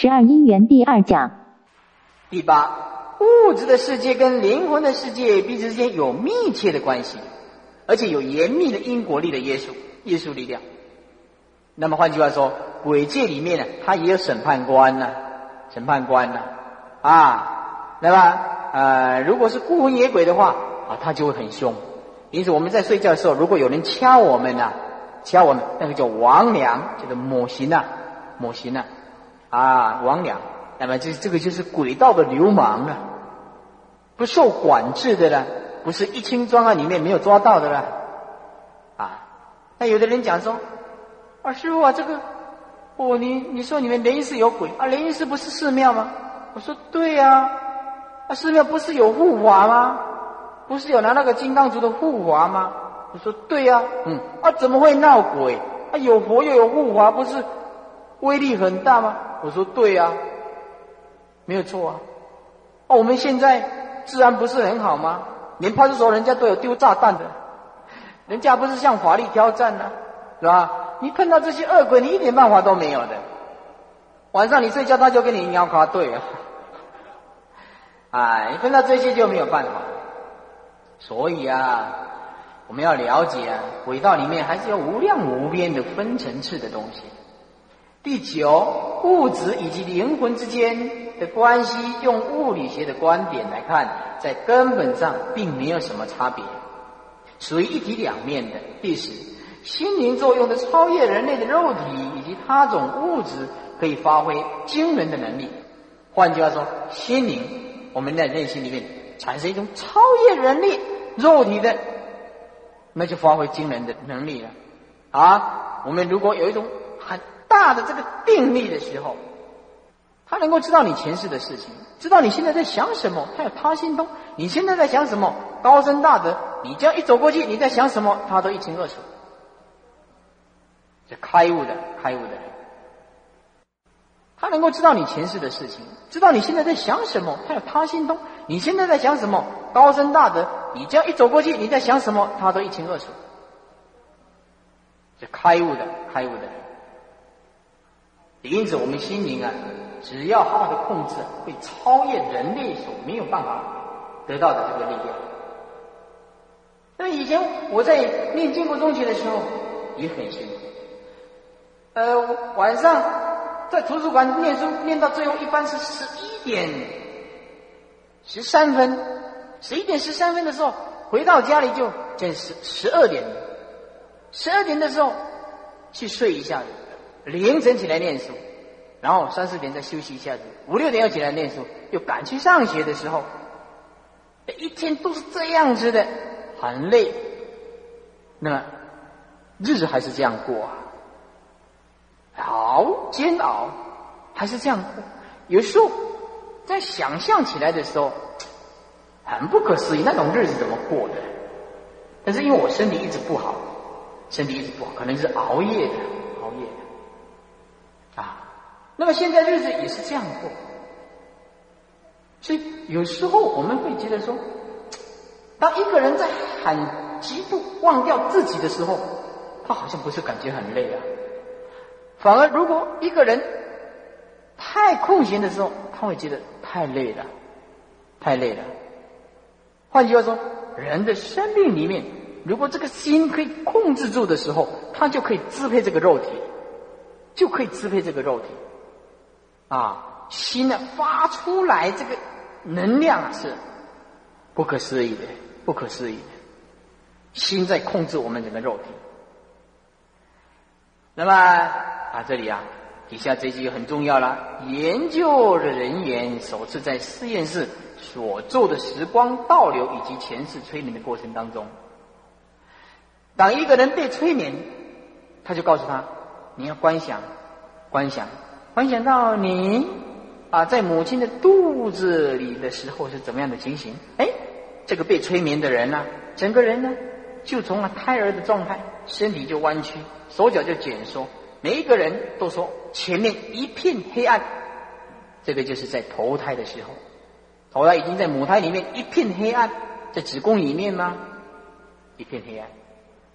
十二因缘第二讲。第八，物质的世界跟灵魂的世界彼此之间有密切的关系，而且有严密的因果力的约束、约束力量。那么换句话说，鬼界里面呢，它也有审判官呢，审判官呢，啊，那么呃，如果是孤魂野鬼的话，啊，他就会很凶。因此我们在睡觉的时候，如果有人掐我们呢，掐我们，那个叫亡良，叫做抹刑啊，抹刑啊，啊，魍魉。那么这这个就是轨道的流氓啊，不受管制的呢，不是一清专案里面没有抓到的了，啊。那有的人讲说，啊，师傅啊，这个，哦，你你说你们莲寺有鬼啊？莲音寺不是寺庙吗？我说对呀，啊，寺庙不是有护法吗？不是有拿那个金刚族的护法吗？我说对呀，嗯，啊，怎么会闹鬼？啊，有佛又有护法，不是威力很大吗？我说对呀，没有错啊。哦，我们现在治安不是很好吗？连派出所人家都有丢炸弹的，人家不是向法律挑战呢，是吧？你碰到这些恶鬼，你一点办法都没有的。晚上你睡觉，他就跟你尿卡对啊，哎，你碰到这些就没有办法。所以啊，我们要了解啊，轨道里面还是有无量无边的分层次的东西。第九，物质以及灵魂之间的关系，用物理学的观点来看，在根本上并没有什么差别，属于一体两面的。第十，心灵作用的超越人类的肉体以及他种物质，可以发挥惊人的能力。换句话说，心灵我们在内心里面。产生一种超越人力肉体的，那就发挥惊人的能力了啊！我们如果有一种很大的这个定力的时候，他能够知道你前世的事情，知道你现在在想什么，他有他心通。你现在在想什么？高深大德，你这样一走过去，你在想什么，他都一清二楚。这开悟的，开悟的人。他能够知道你前世的事情，知道你现在在想什么，他有他心通。你现在在想什么？高深大德，你这样一走过去，你在想什么，他都一清二楚。这开悟的，开悟的。因此，我们心灵啊，只要好好的控制，会超越人类所没有办法得到的这个力量。那以前我在念经国中学的时候也很辛苦，呃，晚上。在图书馆念书，念到最后一般是十一点十三分，十一点十三分的时候回到家里就就十十二点，十二点的时候去睡一下子，凌晨起来念书，然后三四点再休息一下子，五六点要起来念书，又赶去上学的时候，一天都是这样子的，很累，那么日子还是这样过啊。好煎熬，还是这样过。有时候在想象起来的时候，很不可思议，那种日子怎么过的？但是因为我身体一直不好，身体一直不好，可能是熬夜的，那么现在日子也是这样过，所以有时候我们会觉得说，当一个人在很极度忘掉自己的时候，他好像不是感觉很累啊。反而，如果一个人太空闲的时候，他会觉得太累了，太累了。换句话说，人的生命里面，如果这个心可以控制住的时候，他就可以支配这个肉体，就可以支配这个肉体。啊，心呢发出来这个能量是不可思议的，不可思议的。心在控制我们整个肉体。那么。啊，这里啊，底下这句很重要了。研究的人员首次在实验室所做的时光倒流以及前世催眠的过程当中，当一个人被催眠，他就告诉他：你要观想，观想，观想到你啊在母亲的肚子里的时候是怎么样的情形？哎，这个被催眠的人呢，整个人呢就从了胎儿的状态，身体就弯曲，手脚就卷缩。每一个人都说前面一片黑暗，这个就是在投胎的时候，投胎已经在母胎里面一片黑暗，在子宫里面吗？一片黑暗。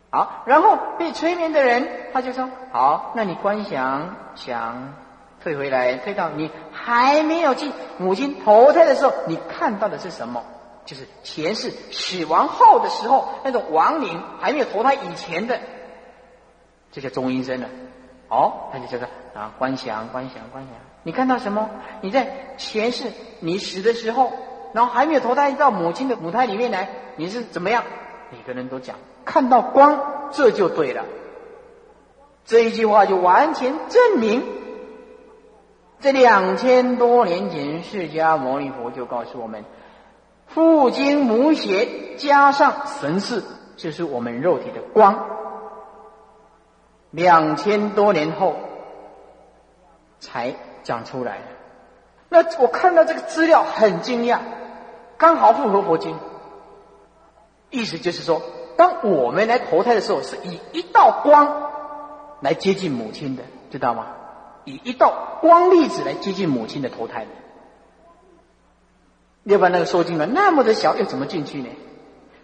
好，然后被催眠的人他就说：好，那你观想想退回来，退到你还没有进母亲投胎的时候，你看到的是什么？就是前世死亡后的时候，那种亡灵还没有投胎以前的，这叫中阴身了。哦，他就叫做啊，观想，观想，观想。你看到什么？你在前世你死的时候，然后还没有投胎到母亲的母胎里面来，你是怎么样？每个人都讲看到光，这就对了。这一句话就完全证明，这两千多年前释迦牟尼佛就告诉我们。父精母血加上神识，就是我们肉体的光。两千多年后才讲出来。那我看到这个资料很惊讶，刚好符合佛经。意思就是说，当我们来投胎的时候，是以一道光来接近母亲的，知道吗？以一道光粒子来接近母亲的投胎的。要不然那个受精卵那么的小，又怎么进去呢？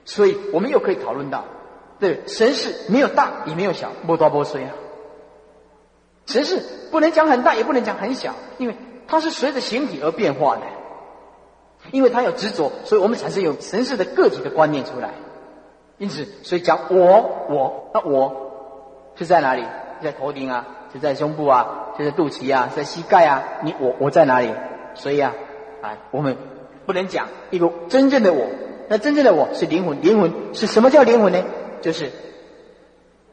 所以我们又可以讨论到，对神识没有大也没有小，波多波碎啊。神识不能讲很大，也不能讲很小，因为它是随着形体而变化的。因为它有执着，所以我们产生有神识的个体的观念出来。因此，所以讲我我那我是在哪里？在头顶啊？就在胸部啊？就在肚脐啊？在膝盖啊？你我我在哪里？所以啊，哎，我们。不能讲一个真正的我，那真正的我是灵魂。灵魂是什么叫灵魂呢？就是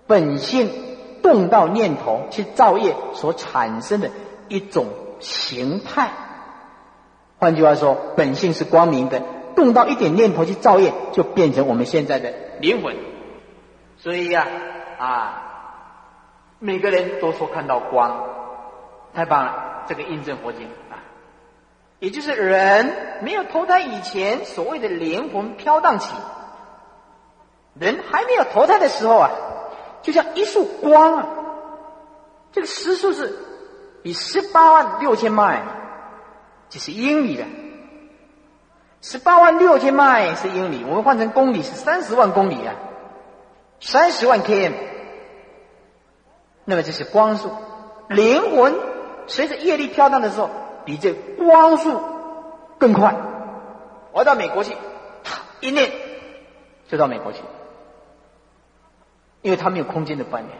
本性动到念头去造业所产生的一种形态。换句话说，本性是光明的，动到一点念头去造业，就变成我们现在的灵魂。所以呀，啊，每个人都说看到光，太棒了！这个印证佛经啊。也就是人没有投胎以前，所谓的灵魂飘荡起。人还没有投胎的时候啊，就像一束光啊，这个时速是比十八万六千迈，就是英里的。十八万六千迈是英里，我们换成公里是三十万公里啊，三十万 km。那么这是光速，灵魂随着业力飘荡的时候。比这光速更快，我到美国去，一念就到美国去，因为他没有空间的观念，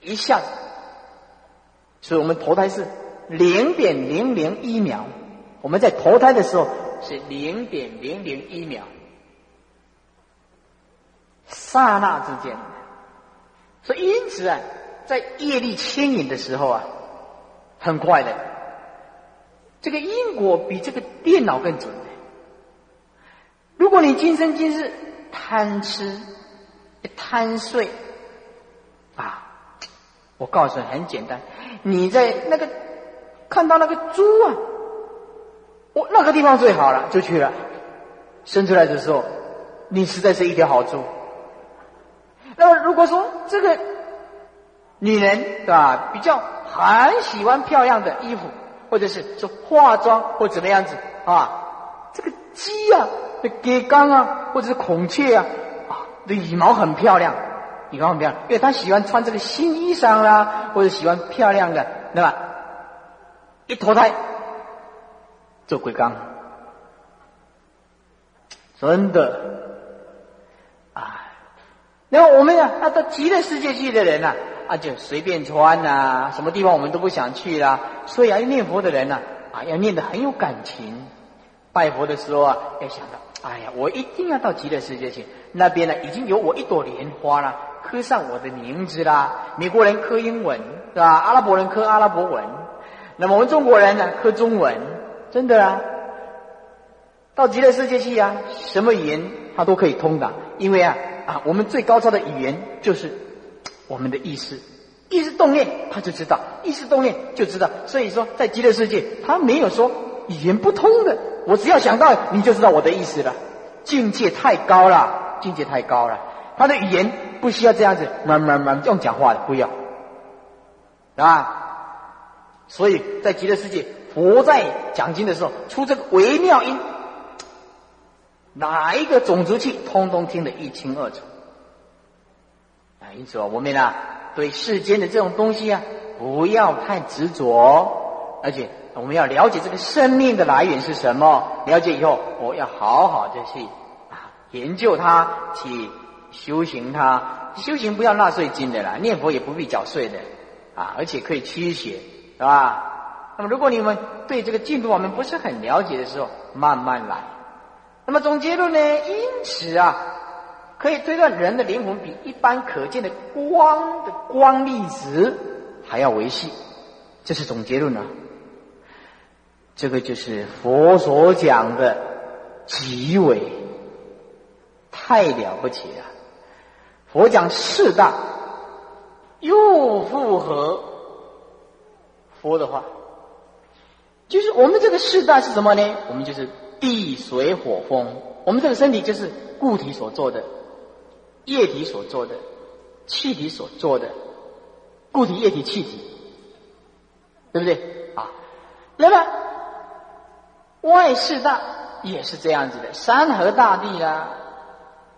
一下子，所以我们投胎是零点零零一秒，我们在投胎的时候是零点零零一秒，刹那之间，所以因此啊，在业力牵引的时候啊，很快的。这个因果比这个电脑更准。如果你今生今世贪吃、贪睡啊，我告诉你很简单，你在那个看到那个猪啊，我那个地方最好了，就去了。生出来的时候，你实在是一条好猪。那么如果说这个女人对吧，比较很喜欢漂亮的衣服。或者是说化妆或怎么样子啊？这个鸡啊，这给缸啊，或者是孔雀啊，啊，的羽毛很漂亮，羽毛很漂亮，因为他喜欢穿这个新衣裳啦，或者喜欢漂亮的，对吧？一投胎做鬼缸，真的啊！然后我们呀，那到极乐世界去的人呐。啊，就随便穿呐，什么地方我们都不想去啦。所以啊，念佛的人呢，啊，要念得很有感情。拜佛的时候啊，要想到，哎呀，我一定要到极乐世界去。那边呢，已经有我一朵莲花了，刻上我的名字啦。美国人刻英文是吧？阿拉伯人刻阿拉伯文。那么我们中国人呢，刻中文。真的啊，到极乐世界去啊，什么语言他都可以通的，因为啊啊，我们最高超的语言就是。我们的意识，意识动念，他就知道；意识动念就知道。所以说，在极乐世界，他没有说语言不通的。我只要想到，你就知道我的意思了。境界太高了，境界太高了。他的语言不需要这样子，慢慢慢用讲话的，不要啊。所以在极乐世界，佛在讲经的时候，出这个微妙音，哪一个种族器，通通听得一清二楚啊。因此啊，我们呢对世间的这种东西啊，不要太执着，而且我们要了解这个生命的来源是什么。了解以后，我要好好的去啊研究它，去修行它。修行不要纳税金的啦，念佛也不必缴税的啊，而且可以驱邪，是吧？那么如果你们对这个进度我们不是很了解的时候，慢慢来。那么总结论呢？因此啊，可以推断人的灵魂比一般可见的光的光粒子还要维系，这是总结论啊。这个就是佛所讲的极为太了不起了。佛讲四大，又符合佛的话，就是我们这个四大是什么呢？我们就是地水火风，我们这个身体就是固体所做的，液体所做的，气体所做的，固体、液体、气体，对不对啊？那么外四大也是这样子的，山河大地啦，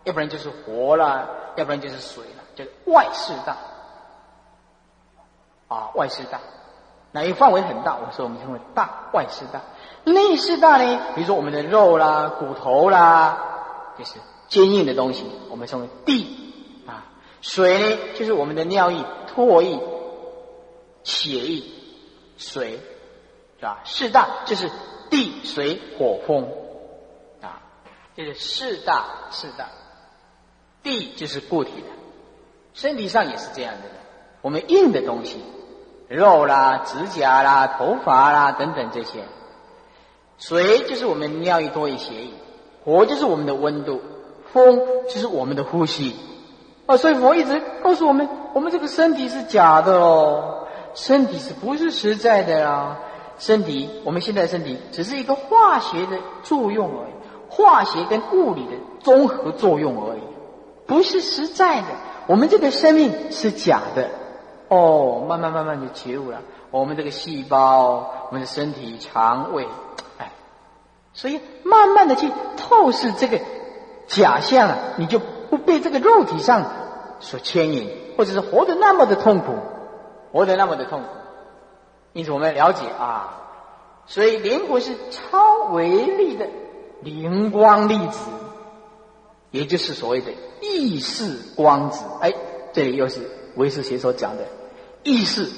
要不然就是火啦。要不然就是水了，就是外四大啊，外四大，那因为范围很大，我说我们称为大外四大。内四大呢，比如说我们的肉啦、骨头啦，就是坚硬的东西，我们称为地啊。水呢，就是我们的尿液、唾液、血液、水，是吧？四大就是地、水、火、风啊，就是四大四大。地就是固体的，身体上也是这样的。我们硬的东西，肉啦、指甲啦、头发啦等等这些，水就是我们尿液多一些，火就是我们的温度，风就是我们的呼吸。啊，所以佛一直告诉我们，我们这个身体是假的哦，身体是不是实在的啊？身体，我们现在身体只是一个化学的作用而已，化学跟物理的综合作用而已。不是实在的，我们这个生命是假的。哦，慢慢慢慢就觉悟了。我们这个细胞，我们的身体、肠胃，哎，所以慢慢的去透视这个假象啊，你就不被这个肉体上所牵引，或者是活得那么的痛苦，活得那么的痛苦。因此，我们要了解啊，所以灵魂是超微粒的灵光粒子。也就是所谓的意识光子，哎，这里又是唯识学所讲的，意识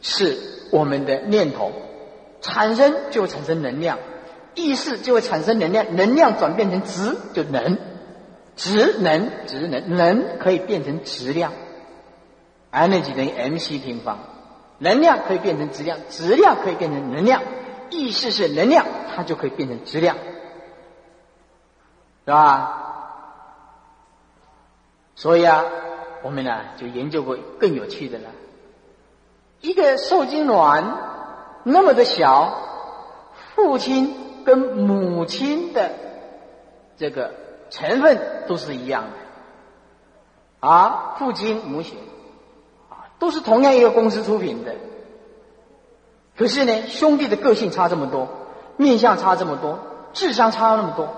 是我们的念头产生就会产生能量，意识就会产生能量，能量转变成质就能，质能质能能可以变成质量，energy 等于 mc 平方，能量可以变成质量，质量可以变成能量，意识是能量，它就可以变成质量，是吧？所以啊，我们呢就研究过更有趣的了。一个受精卵那么的小，父亲跟母亲的这个成分都是一样的，啊，父亲母亲啊，都是同样一个公司出品的。可是呢，兄弟的个性差这么多，面相差这么多，智商差那么多，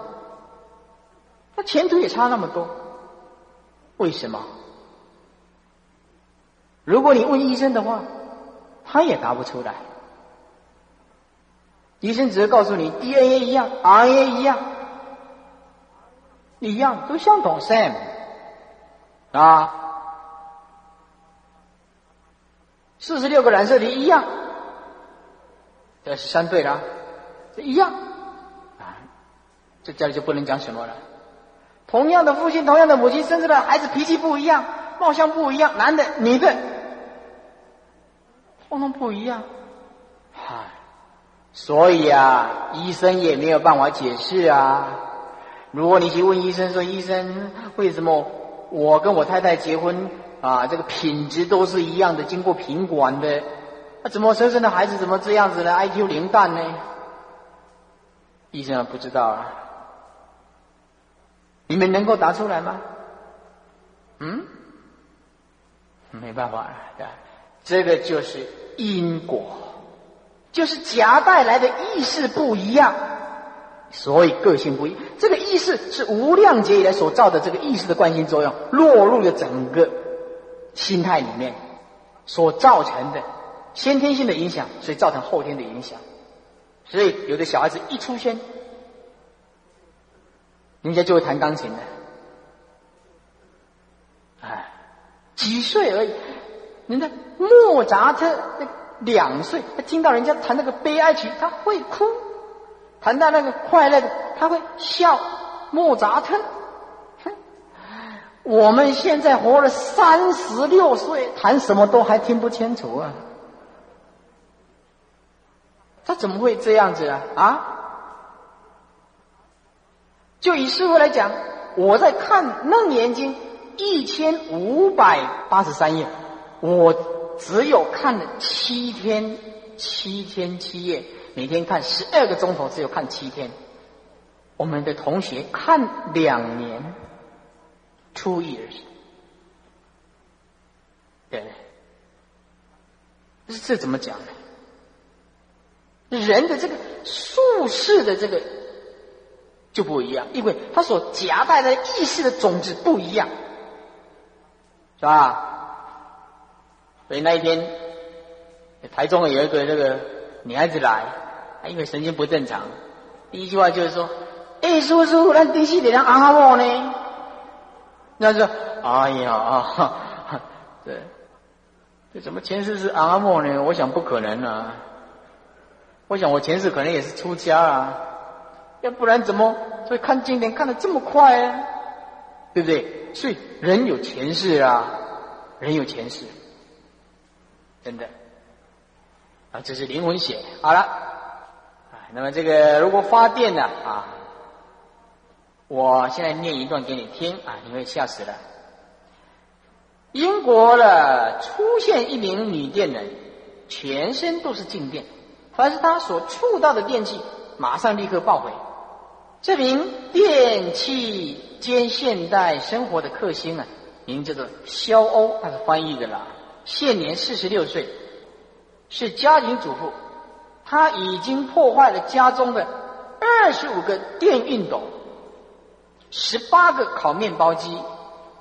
他前途也差那么多。为什么？如果你问医生的话，他也答不出来。医生只是告诉你 DNA 一样，RNA 一样，一样都相同，same 啊。四十六个染色体一样，这是相对的，这一样啊。这家里就不能讲什么了。同样的父亲，同样的母亲生出来孩子脾气不一样，貌相不一样，男的、女的，通通不一样。嗨，所以啊，医生也没有办法解释啊。如果你去问医生说：“医生，为什么我跟我太太结婚啊，这个品质都是一样的，经过品管的，那怎么生生的孩子怎么这样子呢？IQ 零蛋呢？”医生不知道啊。你们能够答出来吗？嗯，没办法，对这个就是因果，就是夹带来的意识不一样，所以个性不一。这个意识是无量劫以来所造的这个意识的惯性作用，落入了整个心态里面所造成的，先天性的影响，所以造成后天的影响。所以有的小孩子一出生，人家就会弹钢琴的，哎，几岁而已。人家莫扎特两岁，他听到人家弹那个悲哀曲，他会哭；弹到那个快乐的，他会笑。莫扎特，我们现在活了三十六岁，弹什么都还听不清楚啊！他怎么会这样子啊？啊！就以师傅来讲，我在看《楞严经》一千五百八十三页，我只有看了七天，七天七夜，每天看十二个钟头，只有看七天。我们的同学看两年，two years，对，这怎么讲呢？人的这个术士的这个就不一样，因为他所夹带的意识的种子不一样，是吧？所以那一天，台中有一个那个女孩子来，她因为神经不正常，第一句话就是说：“哎，叔叔，那第四点阿莫呢？”那说：“哎呀啊，对，这怎么前世是阿莫呢？我想不可能啊。”我想，我前世可能也是出家啊，要不然怎么会看经典看得这么快啊？对不对？所以人有前世啊，人有前世，真的啊，这是灵魂写好了啊。那么这个如果发电呢啊，我现在念一段给你听啊，你会吓死了。英国的出现一名女电人，全身都是静电。凡是他所触到的电器，马上立刻报回。这名电器兼现代生活的克星啊，名叫做肖欧，他是翻译的啦。现年四十六岁，是家庭主妇。他已经破坏了家中的二十五个电熨斗、十八个烤面包机、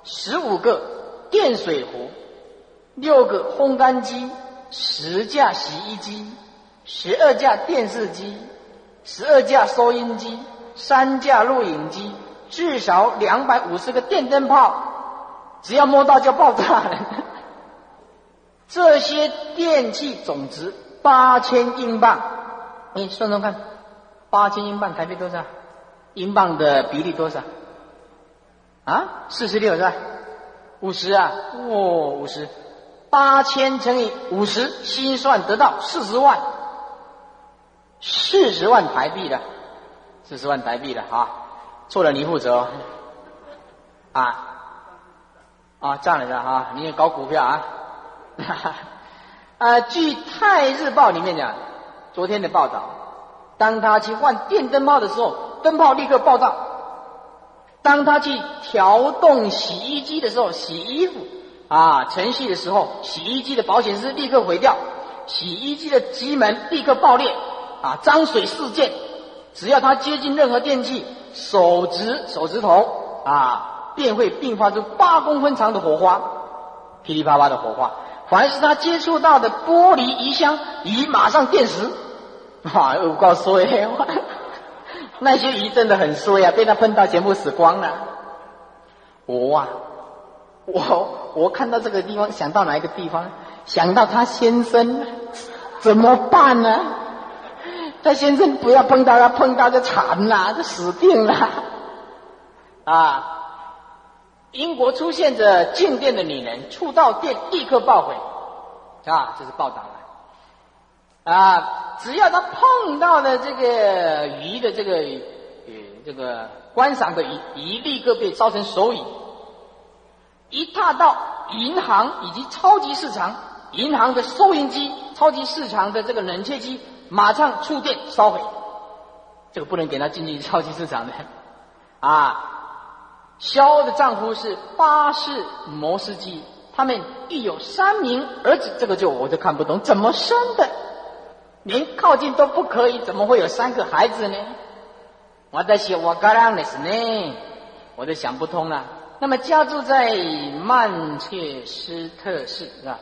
十五个电水壶、六个烘干机、十架洗衣机。十二架电视机，十二架收音机，三架录影机，至少两百五十个电灯泡，只要摸到就爆炸了。这些电器总值八千英镑，你算算看，八千英镑台币多少？英镑的比例多少？啊，四十六是吧？五十啊，哇，五十，八千乘以五十，心算得到四十万。四十万台币的，四十万台币的啊，错了你负责啊啊，这样的啊，你也搞股票啊？啊，据《泰日报》里面讲，昨天的报道，当他去换电灯泡的时候，灯泡立刻爆炸；当他去调动洗衣机的时候，洗衣服啊程序的时候，洗衣机的保险丝立刻毁掉，洗衣机的机门立刻爆裂。啊，脏水事件，只要他接近任何电器，手指手指头啊，便会迸发出八公分长的火花，噼里啪啦的火花。凡是他接触到的玻璃鱼箱，鱼马上电死。啊，我告诉你，那些鱼真的很衰啊，被他碰到全部死光了。我啊，我我看到这个地方，想到哪一个地方？想到他先生，怎么办呢？他先生不要碰到他，碰到就惨了，就死定了。啊！英国出现着静电的女人，触到电立刻爆毁，啊，这是报道了。啊，只要他碰到的这个鱼的这个呃这个观赏的鱼，鱼立刻被烧成手影。一踏到银行以及超级市场，银行的收银机、超级市场的这个冷却机。马上触电烧毁，这个不能给他进去超级市场的啊！肖的丈夫是巴士摩斯基，他们育有三名儿子，这个就我就看不懂，怎么生的？连靠近都不可以，怎么会有三个孩子呢？我在写我嘎啷的是呢，我都想不通了。那么家住在曼彻斯特市是吧？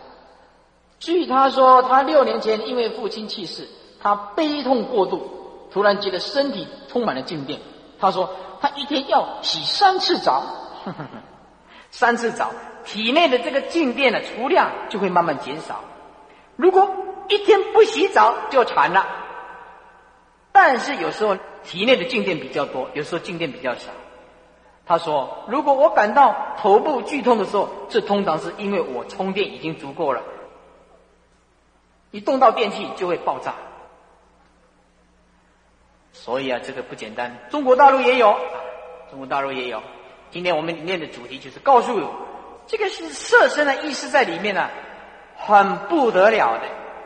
据他说，他六年前因为父亲去世，他悲痛过度，突然觉得身体充满了静电。他说，他一天要洗三次澡，三次澡，体内的这个静电的储量就会慢慢减少。如果一天不洗澡就惨了。但是有时候体内的静电比较多，有时候静电比较少。他说：“如果我感到头部剧痛的时候，这通常是因为我充电已经足够了。一动到电器就会爆炸。所以啊，这个不简单。中国大陆也有，中国大陆也有。今天我们念的主题就是告诉这个是色身的意思在里面呢，很不得了的。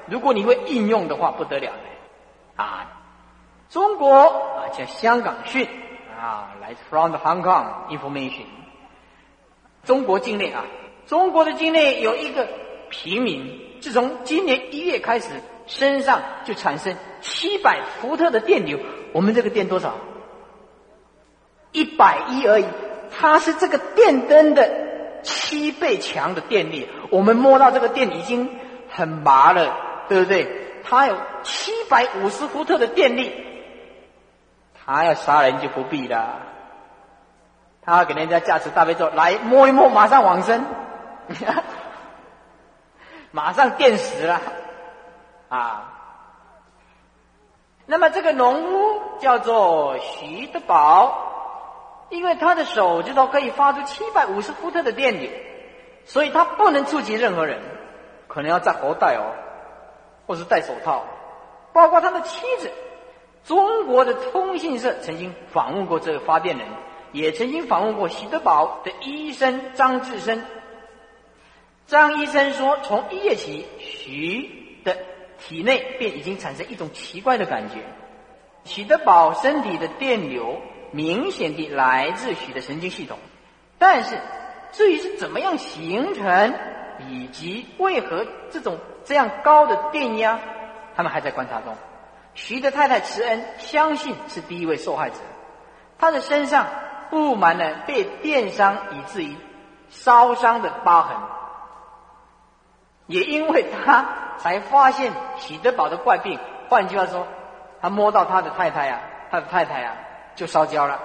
如果你会应用的话，不得了的啊。”中国啊，叫香港讯啊，来自 from the Hong Kong information。中国境内啊，中国的境内有一个平民，自从今年一月开始，身上就产生七百伏特的电流。我们这个电多少？一百一而已。它是这个电灯的七倍强的电力。我们摸到这个电已经很麻了，对不对？它有七百五十伏特的电力。他要杀人就不必了，他给人家驾持大悲咒来摸一摸，马上往生，马上电死了啊！那么这个农夫叫做徐德宝，因为他的手指头可以发出七百五十伏特的电流，所以他不能触及任何人，可能要戴喉带哦，或是戴手套，包括他的妻子。中国的通信社曾经访问过这个发电人，也曾经访问过徐德宝的医生张志生。张医生说，从一月起，徐的体内便已经产生一种奇怪的感觉。许德宝身体的电流明显地来自许的神经系统，但是至于是怎么样形成，以及为何这种这样高的电压，他们还在观察中。徐的太太慈恩相信是第一位受害者，她的身上布满了被电伤以至于烧伤的疤痕，也因为他才发现喜德堡的怪病。换句话说，他摸到他的太太呀，他的太太呀就烧焦了。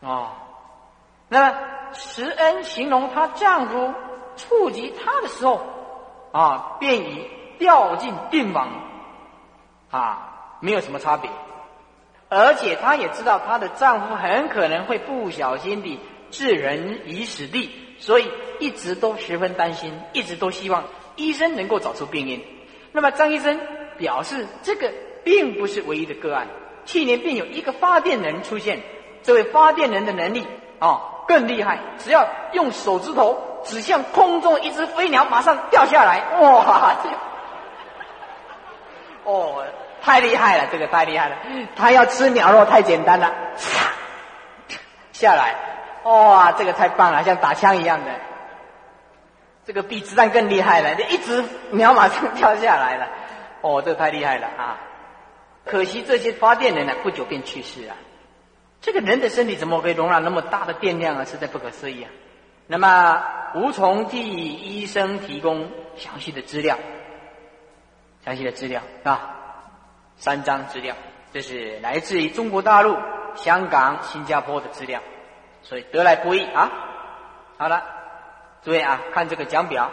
哦，那么慈恩形容她丈夫触及她的时候，啊，便已掉进病亡。啊，没有什么差别，而且她也知道她的丈夫很可能会不小心地置人于死地，所以一直都十分担心，一直都希望医生能够找出病因。那么张医生表示，这个并不是唯一的个案，去年便有一个发电人出现，这位发电人的能力啊更厉害，只要用手指头指向空中一只飞鸟，马上掉下来，哇！哦。太厉害了，这个太厉害了。他要吃鸟肉太简单了，下来，哇，这个太棒了，像打枪一样的。这个比子弹更厉害了，一直鸟马上跳下来了。哦，这个太厉害了啊！可惜这些发电人呢，不久便去世了。这个人的身体怎么可以容纳那么大的电量啊？实在不可思议啊！那么无从替医生提供详细的资料，详细的资料啊。三张资料，这是来自于中国大陆、香港、新加坡的资料，所以得来不易啊。好了，诸位啊，看这个讲表，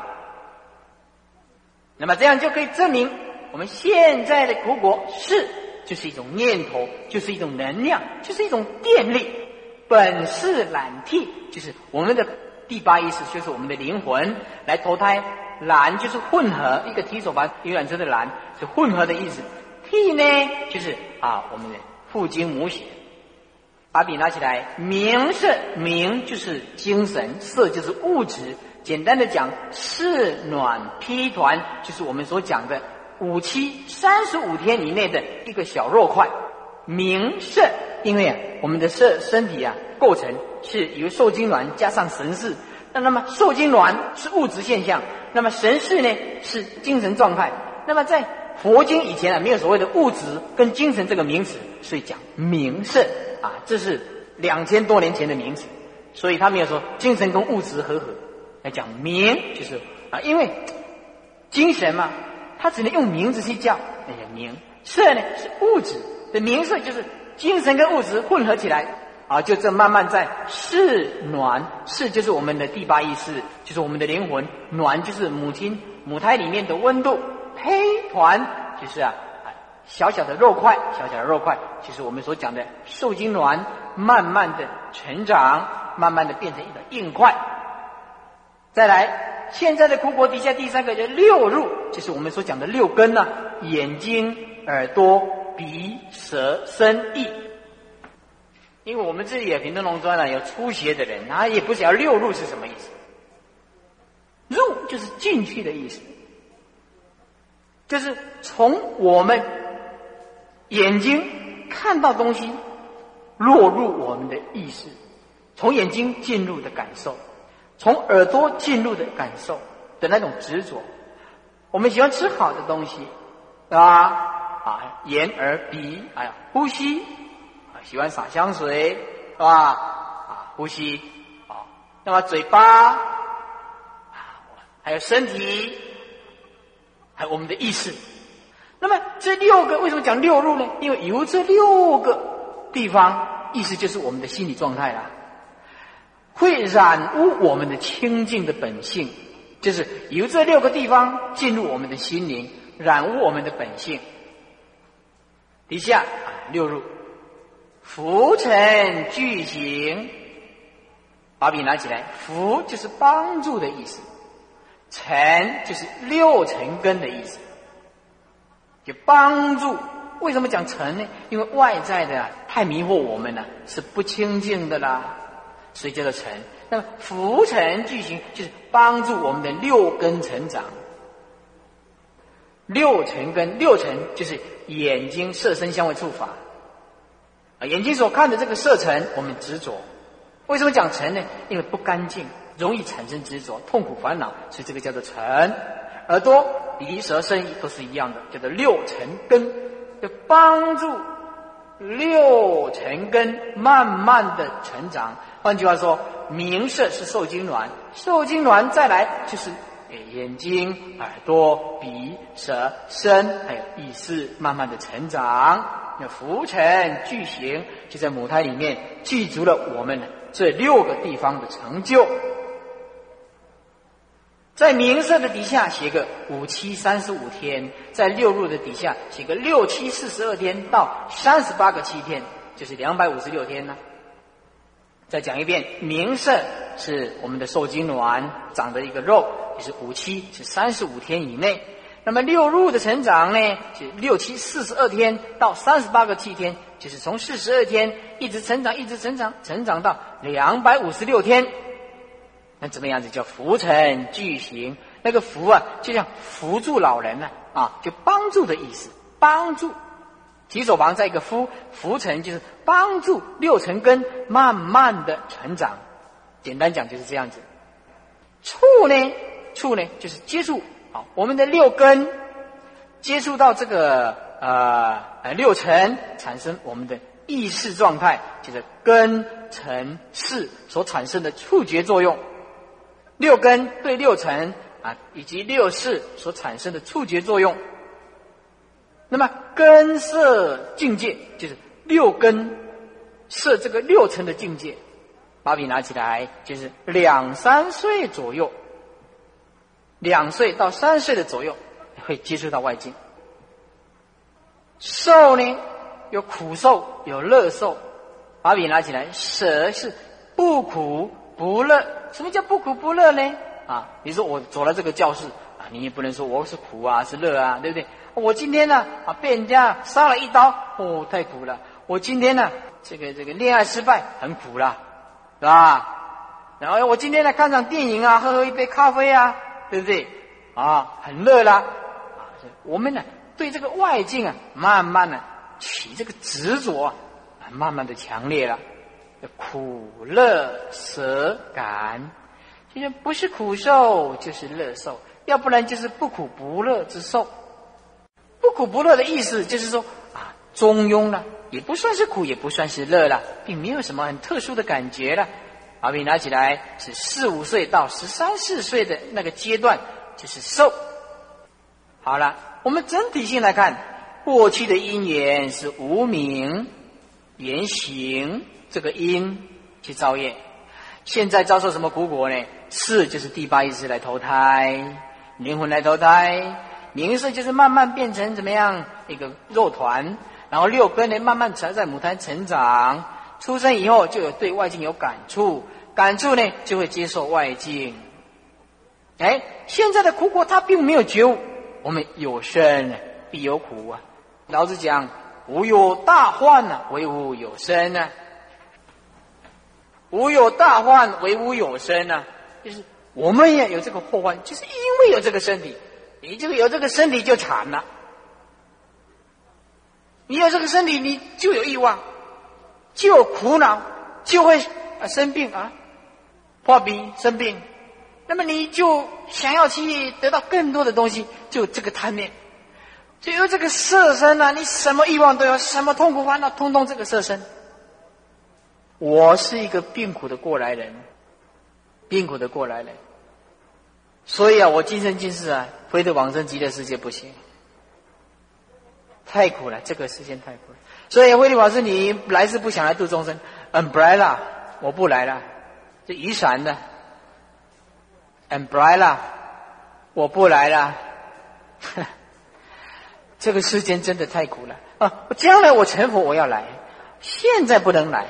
那么这样就可以证明我们现在的苦果是就是一种念头，就是一种能量，就是一种电力，本是懒替，就是我们的第八意识，就是我们的灵魂来投胎，懒就是混合，一个提手旁有染色的懒，是混合的意思。替呢，就是啊，我们的父精母血。把笔拿起来，名色名就是精神，色就是物质。简单的讲，四暖披团就是我们所讲的五七三十五天以内的一个小肉块。名色，因为啊，我们的色身体啊构成是由受精卵加上神识。那那么受精卵是物质现象，那么神识呢是精神状态。那么在佛经以前啊，没有所谓的物质跟精神这个名词，所以讲名色啊，这是两千多年前的名词，所以他没有说精神跟物质合合来讲名，就是啊，因为精神嘛，它只能用名字去叫，那叫名。色呢是物质的名色，就是精神跟物质混合起来，啊，就这慢慢在是暖，是就是我们的第八意识，就是我们的灵魂，暖就是母亲母胎里面的温度，胚团就是啊，小小的肉块，小小的肉块，就是我们所讲的受精卵，慢慢的成长，慢慢的变成一个硬块。再来，现在的苦果底下第三个叫六入，就是我们所讲的六根呢，眼睛、耳朵、鼻、舌、身、意。因为我们这里也平东农庄呢有初学的人，他也不晓得六入是什么意思。入就是进去的意思，就是从我们眼睛看到东西，落入我们的意识，从眼睛进入的感受。从耳朵进入的感受的那种执着，我们喜欢吃好的东西，啊啊，眼耳鼻，哎呀，呼吸，啊，喜欢洒香水，是吧？啊，呼吸，啊，那么嘴巴，啊，还有身体，还有我们的意识。那么这六个为什么讲六入呢？因为由这六个地方，意思就是我们的心理状态啦。会染污我们的清净的本性，就是由这六个地方进入我们的心灵，染污我们的本性。底下啊，六入，浮尘聚行，把笔拿起来，浮就是帮助的意思，尘就是六尘根的意思，帮助。为什么讲尘呢？因为外在的太迷惑我们了，是不清净的啦。所以叫做成。那么浮尘具行，就是帮助我们的六根成长。六尘根，六尘就是眼睛、色、身、香味、触、法。啊，眼睛所看的这个色尘，我们执着。为什么讲尘呢？因为不干净，容易产生执着、痛苦、烦恼，所以这个叫做尘。耳朵、鼻、舌、身都是一样的，叫做六尘根，就帮助六尘根慢慢的成长。换句话说，明色是受精卵，受精卵再来就是眼睛、耳朵、鼻、舌、身，还有意识，慢慢的成长。那浮尘具形，就在母胎里面具足了我们这六个地方的成就。在明色的底下写个五七三十五天，在六入的底下写个六七四十二天到三十八个七天，就是两百五十六天呢。再讲一遍，明色是我们的受精卵长的一个肉，就是五七是三十五天以内。那么六入的成长呢，是六七四十二天到三十八个七天，就是从四十二天一直成长，一直成长，成长到两百五十六天。那怎么样子叫扶成巨行？那个扶啊，就像扶助老人呢，啊，就帮助的意思，帮助。提手旁再一个夫，扶成就是帮助六层根慢慢的成长。简单讲就是这样子。触呢，触呢就是接触啊，我们的六根接触到这个呃呃六层，产生我们的意识状态，就是根尘识所产生的触觉作用。六根对六尘啊以及六识所产生的触觉作用。那么根色境界就是六根色这个六层的境界，把笔拿起来，就是两三岁左右，两岁到三岁的左右会接触到外境。受呢有苦受有乐受，把笔拿起来，舍是不苦不乐。什么叫不苦不乐呢？啊，你说我走了这个教室啊，你也不能说我是苦啊是乐啊，对不对？我今天呢啊被人家杀了一刀，哦太苦了。我今天呢这个这个恋爱失败很苦了，是吧？然后我今天呢看场电影啊，喝喝一杯咖啡啊，对不对？啊很乐啦。啊，我们呢对这个外境啊慢慢的起这个执着啊，慢慢的强烈了。苦乐舍感，就是不是苦受就是乐受，要不然就是不苦不乐之受。不苦不乐的意思就是说啊，中庸了，也不算是苦，也不算是乐了，并没有什么很特殊的感觉了。把笔拿起来，是四五岁到十三四岁的那个阶段，就是受。好了，我们整体性来看，过去的因缘是无名言行这个因去造业，现在遭受什么苦果呢？是就是第八意识来投胎，灵魂来投胎，名色就是慢慢变成怎么样一个肉团，然后六根呢慢慢才在母胎成长，出生以后就有对外境有感触，感触呢就会接受外境。哎，现在的苦果他并没有觉悟。我们有生必有苦啊！老子讲，无有大患呐，唯吾有生呢。无有大患，唯吾有生呢。就是我们也有这个祸患，就是因为有这个身体，你这个有这个身体就惨了。你有这个身体，你就有欲望，就有苦恼，就会啊生病啊，破病生病。那么你就想要去得到更多的东西，就这个贪念，就有这个色身啊！你什么欲望都有，什么痛苦烦恼，通通这个色身。我是一个病苦的过来人，病苦的过来人。所以啊，我今生今世啊，非得往生极乐世界不行，太苦了，这个世界太苦了。所以，慧律法师，你来世不想来度众生，umbrella，我不来了，这雨伞的。umbrella，我不来了。这个世间真的太苦了啊！将来我成佛，我要来，现在不能来。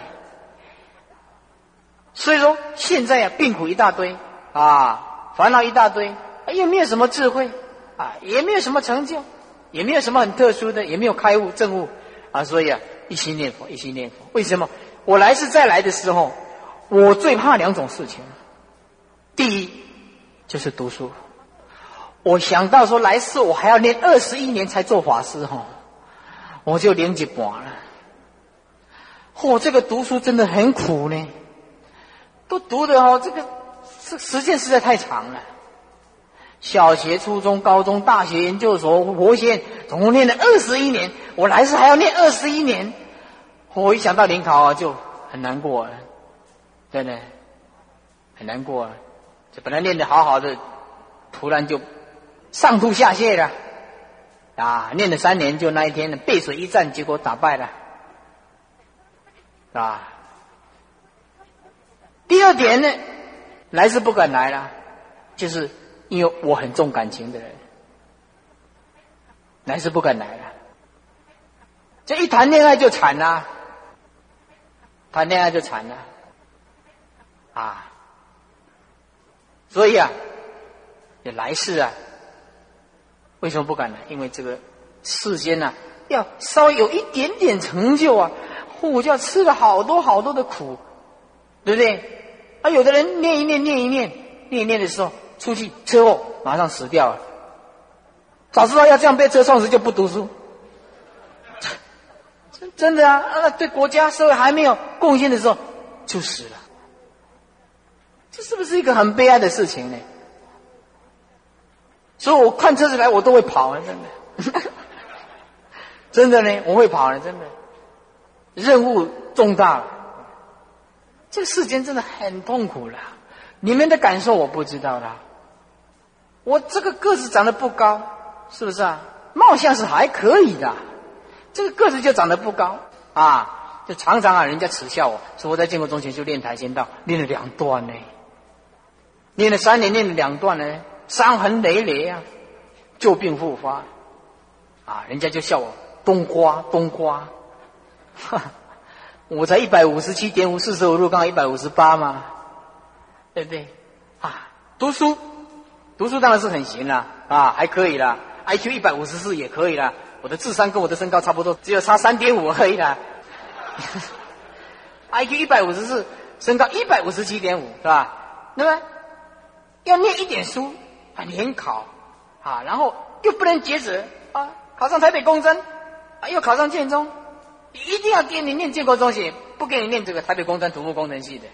所以说，现在啊，病苦一大堆啊，烦恼一大堆，又没有什么智慧啊，也没有什么成就，也没有什么很特殊的，也没有开悟证悟啊。所以啊，一心念佛，一心念佛。为什么？我来世再来的时候，我最怕两种事情。第一。就是读书，我想到说来世我还要念二十一年才做法师哈，我就连几半了。嚯，这个读书真的很苦呢，都读的哈，这个这时间实在太长了。小学、初中、高中、大学、研究所、佛学，总共念了二十一年，我来世还要念二十一年，我一想到联考啊，就很难过啊，真的很难过啊。这本来练得好好的，突然就上吐下泻了，啊！练了三年，就那一天背水一战，结果打败了，啊！第二点呢，来是不敢来了，就是因为我很重感情的人，来是不敢来了。这一谈恋爱就惨了，谈恋爱就惨了，啊！所以啊，你来世啊，为什么不敢来？因为这个世间呐，要稍微有一点点成就啊，我就要吃了好多好多的苦，对不对？啊，有的人念一念，念一念，念一念的时候出去车祸，马上死掉了。早知道要这样被车撞死，就不读书。真真的啊，啊，对国家社会还没有贡献的时候就死了。这是不是一个很悲哀的事情呢？所以我看车子来，我都会跑啊！真的，真的呢，我会跑的，真的。任务重大，这个世间真的很痛苦了。你们的感受我不知道啦。我这个个子长得不高，是不是啊？貌相是还可以的，这个个子就长得不高啊，就常常啊，人家耻笑我说我在建国中学就练跆拳道，练了两段呢。练了三年，练了两段呢，伤痕累累啊，旧病复发，啊，人家就笑我冬瓜冬瓜，哈，我才一百五十七点五，四舍五入刚好一百五十八嘛，对不对？啊，读书，读书当然是很行了，啊，还可以啦，IQ 一百五十四也可以啦，我的智商跟我的身高差不多，只有差三点五而已啦，IQ 一百五十四，身高一百五十七点五，是吧？那么。要念一点书啊，联考啊，然后又不能截止啊，考上台北工专啊，又考上建中，一定要给你念建国中学，不给你念这个台北工专土木工程系的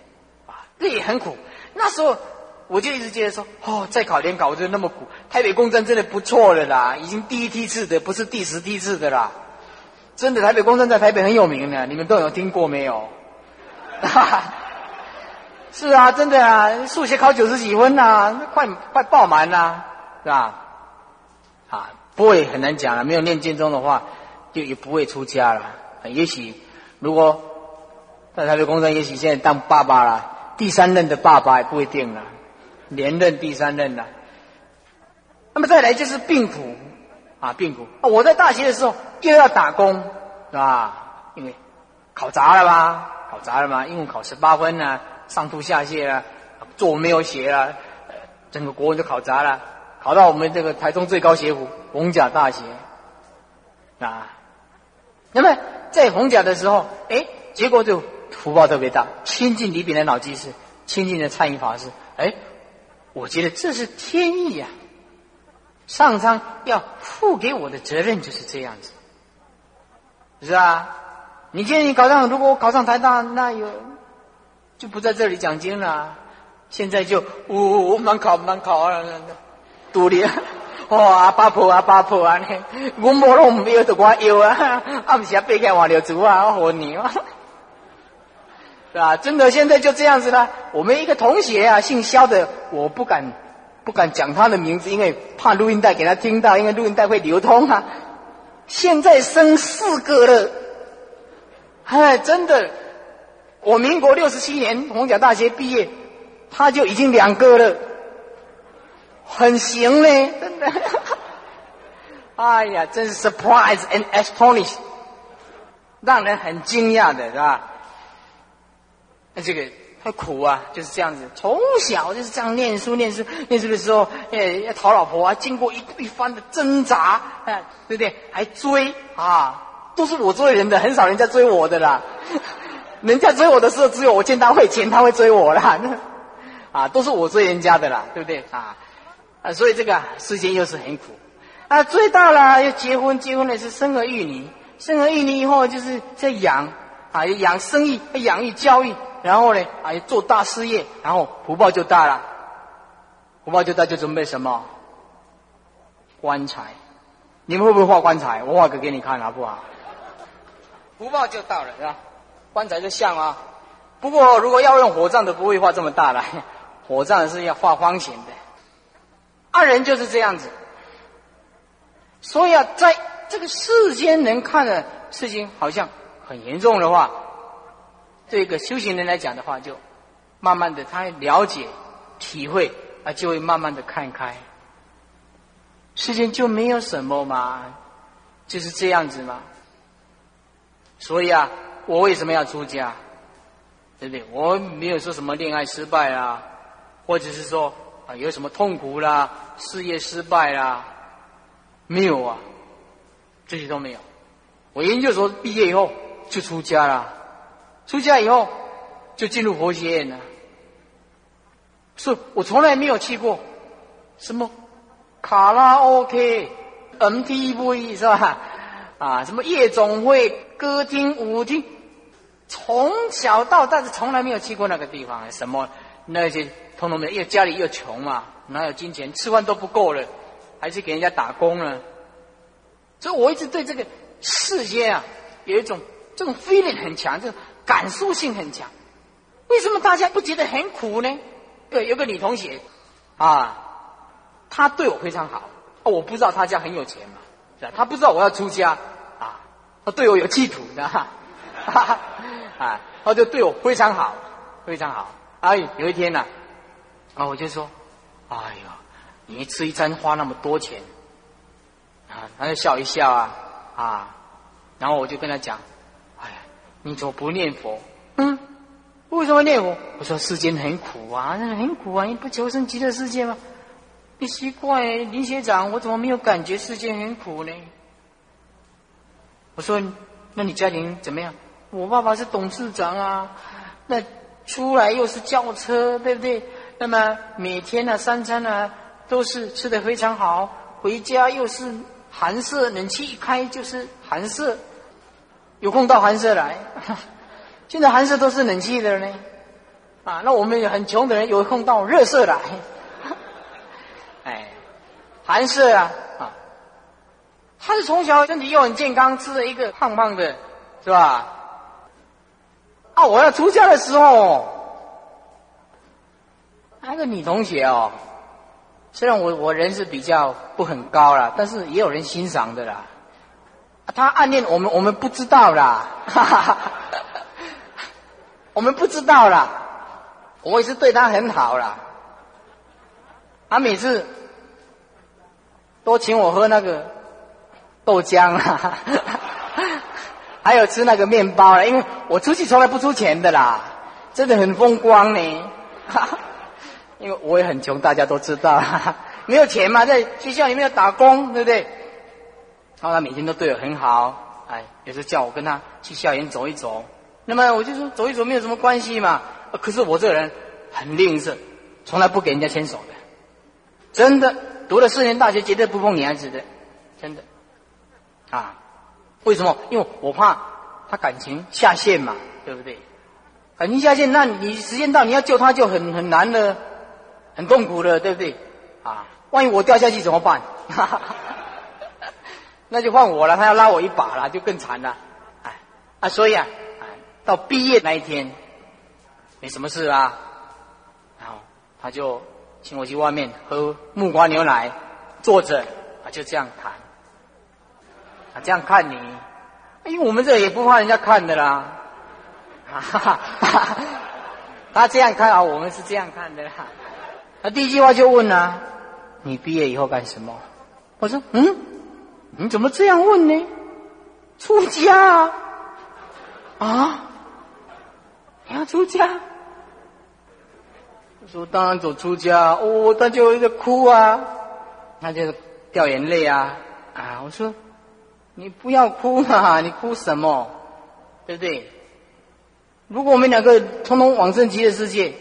啊，这也很苦。那时候我就一直觉得说，哦，再考联考我就那么苦，台北工专真的不错了啦，已经第一梯次的，不是第十梯次的啦。真的台北工专在台北很有名的，你们都有听过没有？是啊，真的啊，数学考九十几分呐，快快爆满呐，是吧？啊，不会很难讲了。没有念建中的话，就也不会出家了。也许如果在台北工作，也许现在当爸爸了，第三任的爸爸也不一定了，连任第三任了。那么再来就是病苦啊，病苦。我在大学的时候又要打工，是吧？因为考砸了吧？考砸了嘛？英文考十八分啊，上吐下泻啊，作文没有写啊，整个国文就考砸了，考到我们这个台中最高学府洪甲大学啊。那么在红甲的时候，哎，结果就福报特别大，亲近李炳的老居士，亲近的参与法师，哎，我觉得这是天意呀。上苍要负给我的责任就是这样子，是吧？你今天你考上，如果我考上台大，那有就不在这里讲经了。现在就我我满考满考啊，独立哇阿爸婆阿爸婆啊，我无拢唔要就我要啊，啊唔是啊背开黄柳竹啊，我好你啊，是吧？真的现在就这样子了。我们一个同学啊，姓肖的，我不敢不敢讲他的名字，因为怕录音带给他听到，因为录音带会流通啊。现在生四个了。哎，真的，我民国六十七年红甲大学毕业，他就已经两个了，很行呢，真的。哎呀，真是 surprise and astonish，让人很惊讶的是吧？那这个太苦啊，就是这样子，从小就是这样念书，念书，念书的时候，哎，要讨老婆啊，经过一一番的挣扎，哎，对不对？还追啊。都是我追人的，很少人家追我的啦。人家追我的时候，只有我见他会钱，他会追我啦。啊，都是我追人家的啦，对不对啊？啊，所以这个世间又是很苦。啊，最大了要结婚，结婚的是生儿育女，生儿育女以后就是在养啊，养生意，养育教育，然后呢啊做大事业，然后福报就大了。福报就大，就准备什么？棺材。你们会不会画棺材？我画个给你看好不好？福报就到了，是吧？棺材就像啊。不过如果要用火葬的，不会画这么大了。火葬是要画方形的。二人就是这样子。所以啊，在这个世间能看的事情好像很严重的话，对一个修行人来讲的话，就慢慢的他了解、体会啊，就会慢慢的看开。世间就没有什么嘛，就是这样子嘛。所以啊，我为什么要出家？对不对？我没有说什么恋爱失败啊，或者是说啊有什么痛苦啦、事业失败啦，没有啊，这些都没有。我研究所毕业以后就出家了，出家以后就进入佛学院了。是我从来没有去过什么卡拉 OK、MTV 是吧？啊，什么夜总会、歌厅、舞厅，从小到大是从来没有去过那个地方。什么那些通通没有，因为家里又穷嘛，哪有金钱，吃饭都不够了，还是给人家打工呢。所以我一直对这个世界啊，有一种这种 feeling 很强，这种感受性很强。为什么大家不觉得很苦呢？对，有个女同学啊，她对我非常好，我不知道她家很有钱嘛。是吧？她不知道我要出家啊，她对我有企图的哈，啊，她就对我非常好，非常好。哎，有一天呢，啊我就说，哎呀，你吃一餐花那么多钱，啊，他就笑一笑啊，啊，然后我就跟他讲，哎呀，你怎么不念佛？嗯，为什么念佛？我说世间很苦啊，很苦啊，你不求生极乐世界吗？你奇怪，林学长，我怎么没有感觉世界很苦呢？我说，那你家庭怎么样？我爸爸是董事长啊，那出来又是轿车，对不对？那么每天呢，三餐呢都是吃的非常好，回家又是寒舍，冷气一开就是寒舍，有空到寒舍来。现在寒舍都是冷气的呢，啊，那我们很穷的人有空到热舍来。哎寒舍啊啊，他是从小身体又很健康，吃了一个胖胖的，是吧？啊，我要出家的时候，那个女同学哦，虽然我我人是比较不很高啦，但是也有人欣赏的啦。他暗恋我们，我们不知道啦，我们不知道啦。我也是对他很好啦。他每次都请我喝那个豆浆啊，还有吃那个面包啦，因为我出去从来不出钱的啦，真的很风光呢。因为我也很穷，大家都知道，没有钱嘛，在学校里面要打工，对不对？然后他每天都对我很好，哎，有时叫我跟他去校园走一走，那么我就说走一走没有什么关系嘛。可是我这个人很吝啬，从来不给人家牵手的，真的，读了四年大学绝对不碰女孩子的，真的。啊，为什么？因为我怕他感情下线嘛，对不对？感情下线，那你时间到你要救他就很很难了。很痛苦的，对不对？啊，万一我掉下去怎么办？那就换我了，他要拉我一把了，就更惨了。哎，啊，所以啊，到毕业那一天，没什么事啊，然后他就请我去外面喝木瓜牛奶，坐着啊，就这样谈。啊，这样看你，因为我们这也不怕人家看的啦。哈 哈他这样看啊，我们是这样看的啦。他第一句话就问啊：“你毕业以后干什么？”我说：“嗯，你怎么这样问呢？出家啊？啊？你要出家？”我说：“当然走出家。”哦，他就在哭啊，他就掉眼泪啊啊！我说：“你不要哭嘛，你哭什么？对不对？如果我们两个通通往生极乐世界。”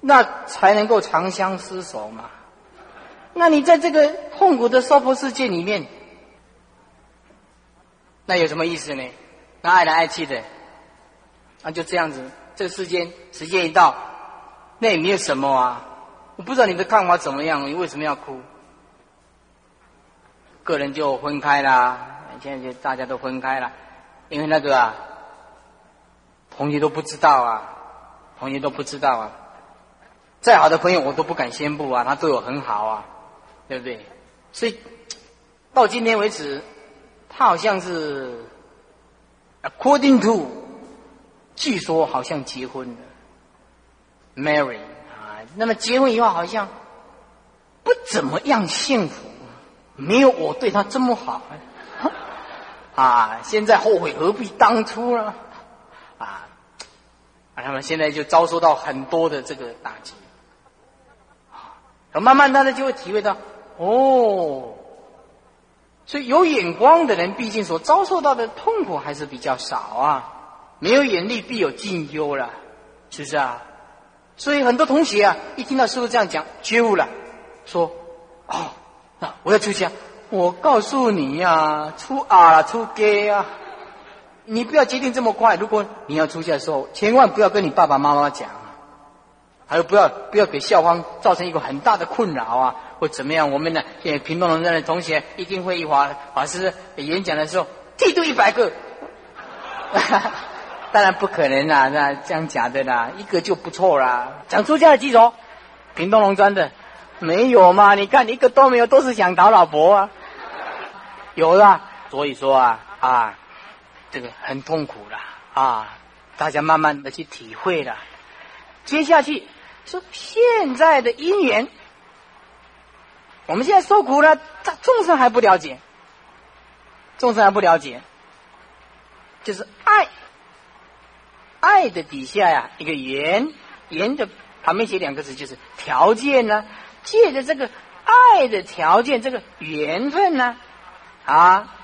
那才能够长相厮守嘛。那你在这个痛苦的娑婆世界里面，那有什么意思呢？那爱来爱去的，那就这样子。这个世间时间一到，那也没有什么啊。我不知道你的看法怎么样，你为什么要哭？个人就分开啦。现在就大家都分开了，因为那个啊，同学都不知道啊，同学都不知道啊。再好的朋友，我都不敢宣布啊！他对我很好啊，对不对？所以到今天为止，他好像是 according to，据说好像结婚了，marry 啊。那么结婚以后好像不怎么样幸福，没有我对他这么好啊！现在后悔何必当初了啊！啊，他们现在就遭受到很多的这个打击。慢慢，大家就会体会到，哦，所以有眼光的人，毕竟所遭受到的痛苦还是比较少啊。没有眼力，必有近忧了，是不是啊？所以很多同学啊，一听到师傅这样讲，觉悟了，说：“哦，那我要出家。”我告诉你呀，出啊，出家啊，你不要决定这么快。如果你要出家的时候，千万不要跟你爸爸妈妈讲。还有不要不要给校方造成一个很大的困扰啊，或怎么样？我们呢，现在屏东农村的同学一定会一法法师演讲的时候剃度一百个，当然不可能啦，那这样假的啦，一个就不错啦。讲出家的记住，屏东农专的没有嘛？你看你一个都没有，都是想讨老婆啊，有啦。所以说啊啊，这个很痛苦啦啊，大家慢慢的去体会了，接下去。说现在的因缘，我们现在受苦了，众生还不了解，众生还不了解，就是爱，爱的底下呀，一个缘，缘的旁边写两个字，就是条件呢。借着这个爱的条件，这个缘分呢，啊，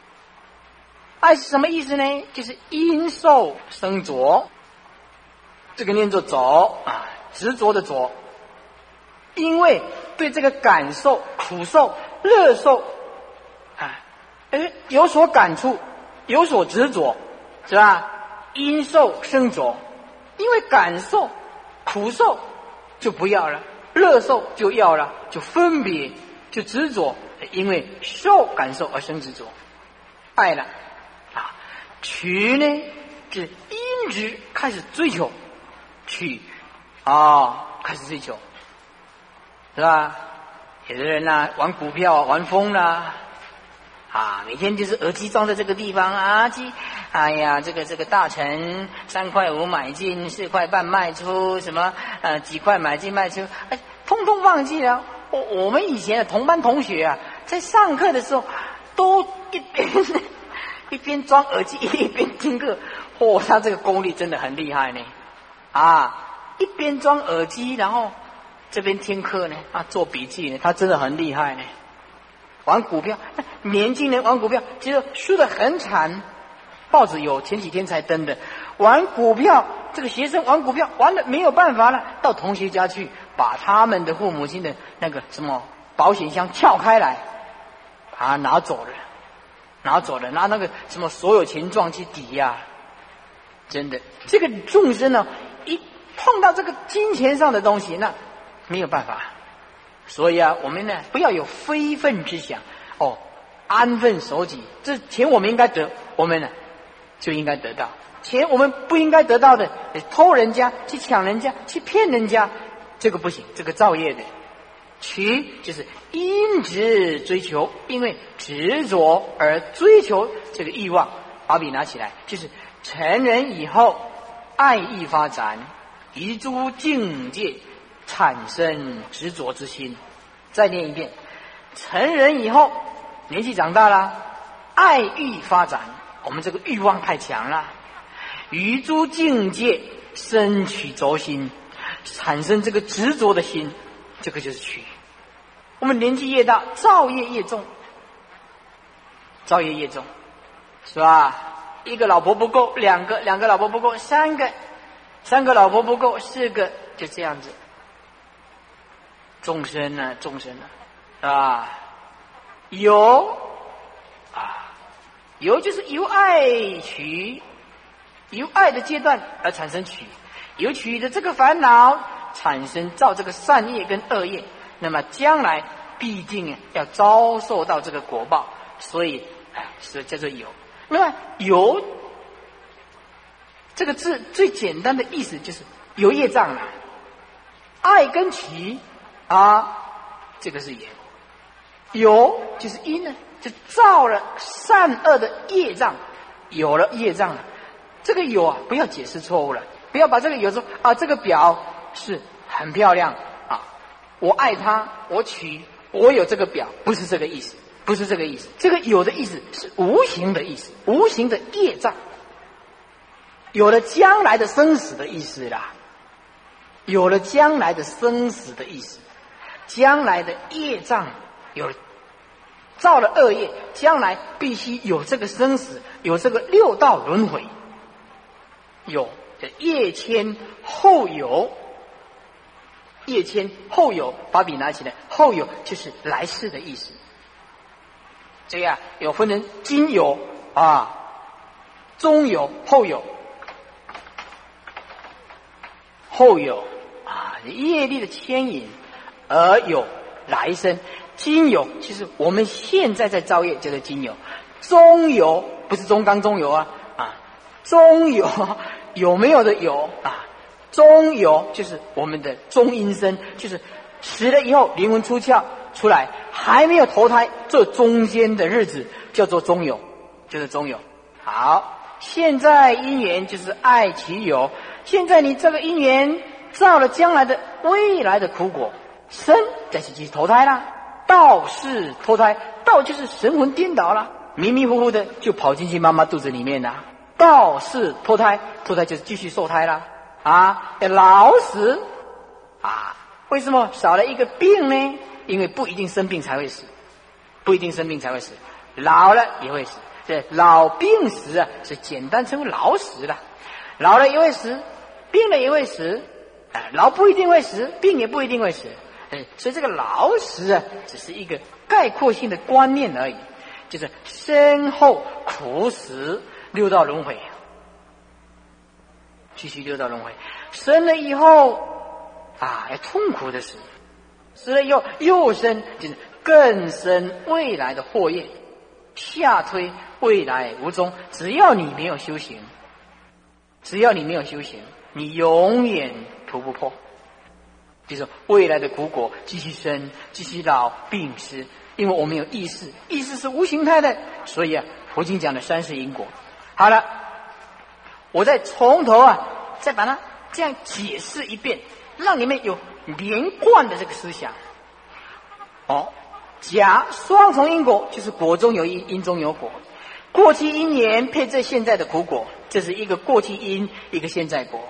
爱是什么意思呢？就是因受生着，这个念作走。啊。执着的着，因为对这个感受、苦受、乐受，啊，哎，有所感触，有所执着，是吧？因受生着，因为感受、苦受就不要了，乐受就要了，就分别，就执着，因为受感受而生执着，爱了，啊，取呢，是因之开始追求，取。啊，开始追求，是吧？有的人呢玩股票玩疯了，啊，每天就是耳机装在这个地方啊，机，哎呀，这个这个大成三块五买进，四块半卖出，什么呃几块买进卖出，哎，通通忘记了。我我们以前的同班同学啊，在上课的时候都一边 一边装耳机一边听课，嚯，他这个功力真的很厉害呢，啊，一边装耳机然后。这边听课呢，啊，做笔记呢，他真的很厉害呢。玩股票，年轻人玩股票，其实输的很惨。报纸有前几天才登的，玩股票，这个学生玩股票玩的没有办法了，到同学家去把他们的父母亲的那个什么保险箱撬开来，啊，拿走了，拿走了，拿那个什么所有钱状去抵押。真的，这个众生呢，碰到这个金钱上的东西，那。没有办法，所以啊，我们呢不要有非分之想哦，安分守己。这钱我们应该得，我们呢就应该得到；钱我们不应该得到的，偷人家、去抢人家、去骗人家，这个不行，这个造业的。取就是因执追求，因为执着而追求这个欲望。把笔拿起来，就是成人以后爱意发展，遗诸境界。产生执着之心，再念一遍。成人以后，年纪长大了，爱欲发展，我们这个欲望太强了，于诸境界生取着心，产生这个执着的心，这个就是取。我们年纪越大，造业越重，造业越重，是吧？一个老婆不够，两个两个老婆不够，三个三个老婆不够，四个就这样子。众生呢？众生呢？啊，由啊，由就是由爱取，由爱的阶段而产生取，由取的这个烦恼产生造这个善业跟恶业，那么将来必定要遭受到这个果报，所以哎，是叫做有。那么有这个字最简单的意思就是有业障了，爱跟取。啊，这个是言，有就是因呢，就造了善恶的业障，有了业障了，这个有啊，不要解释错误了，不要把这个有说啊，这个表是很漂亮啊，我爱它，我取，我有这个表，不是这个意思，不是这个意思，这个有的意思是无形的意思，无形的业障，有了将来的生死的意思啦，有了将来的生死的意思。将来的业障有造了恶业，将来必须有这个生死，有这个六道轮回，有这业迁后有，业迁后有，把笔拿起来，后有就是来世的意思。这样有分成今有啊，中有后有，后有啊业力的牵引。而有来生，今有其实我们现在在造业叫做今有，中有不是中刚中有啊啊，中有有没有的有啊，中有就是我们的中阴身，就是死了以后灵魂出窍出来，还没有投胎，这中间的日子叫做中有，就是中有。好，现在姻缘就是爱其有，现在你这个因缘造了将来的未来的苦果。生再去去投胎啦，道是投胎，道就是神魂颠倒了，迷迷糊糊的就跑进去妈妈肚子里面了。道是投胎，投胎就是继续受胎啦。啊，老死啊？为什么少了一个病呢？因为不一定生病才会死，不一定生病才会死，老了也会死。这老病死啊，是简单称为老死了。老了也会死，病了也会死。哎，老不一定会死，病也不一定会死。哎，所以这个老死啊，只是一个概括性的观念而已，就是身后苦死六道轮回，继续六道轮回，生了以后啊，要痛苦的死，死了以后又生，就是更生未来的祸业，下推未来无终。只要你没有修行，只要你没有修行，你永远突不破。就是未来的苦果继续生、继续老、病死。因为我们有意识，意识是无形态的，所以啊，佛经讲的三世因果。好了，我再从头啊，再把它这样解释一遍，让你们有连贯的这个思想。哦，假双重因果就是果中有因，因中有果。过去因缘配这现在的苦果，这是一个过去因，一个现在果。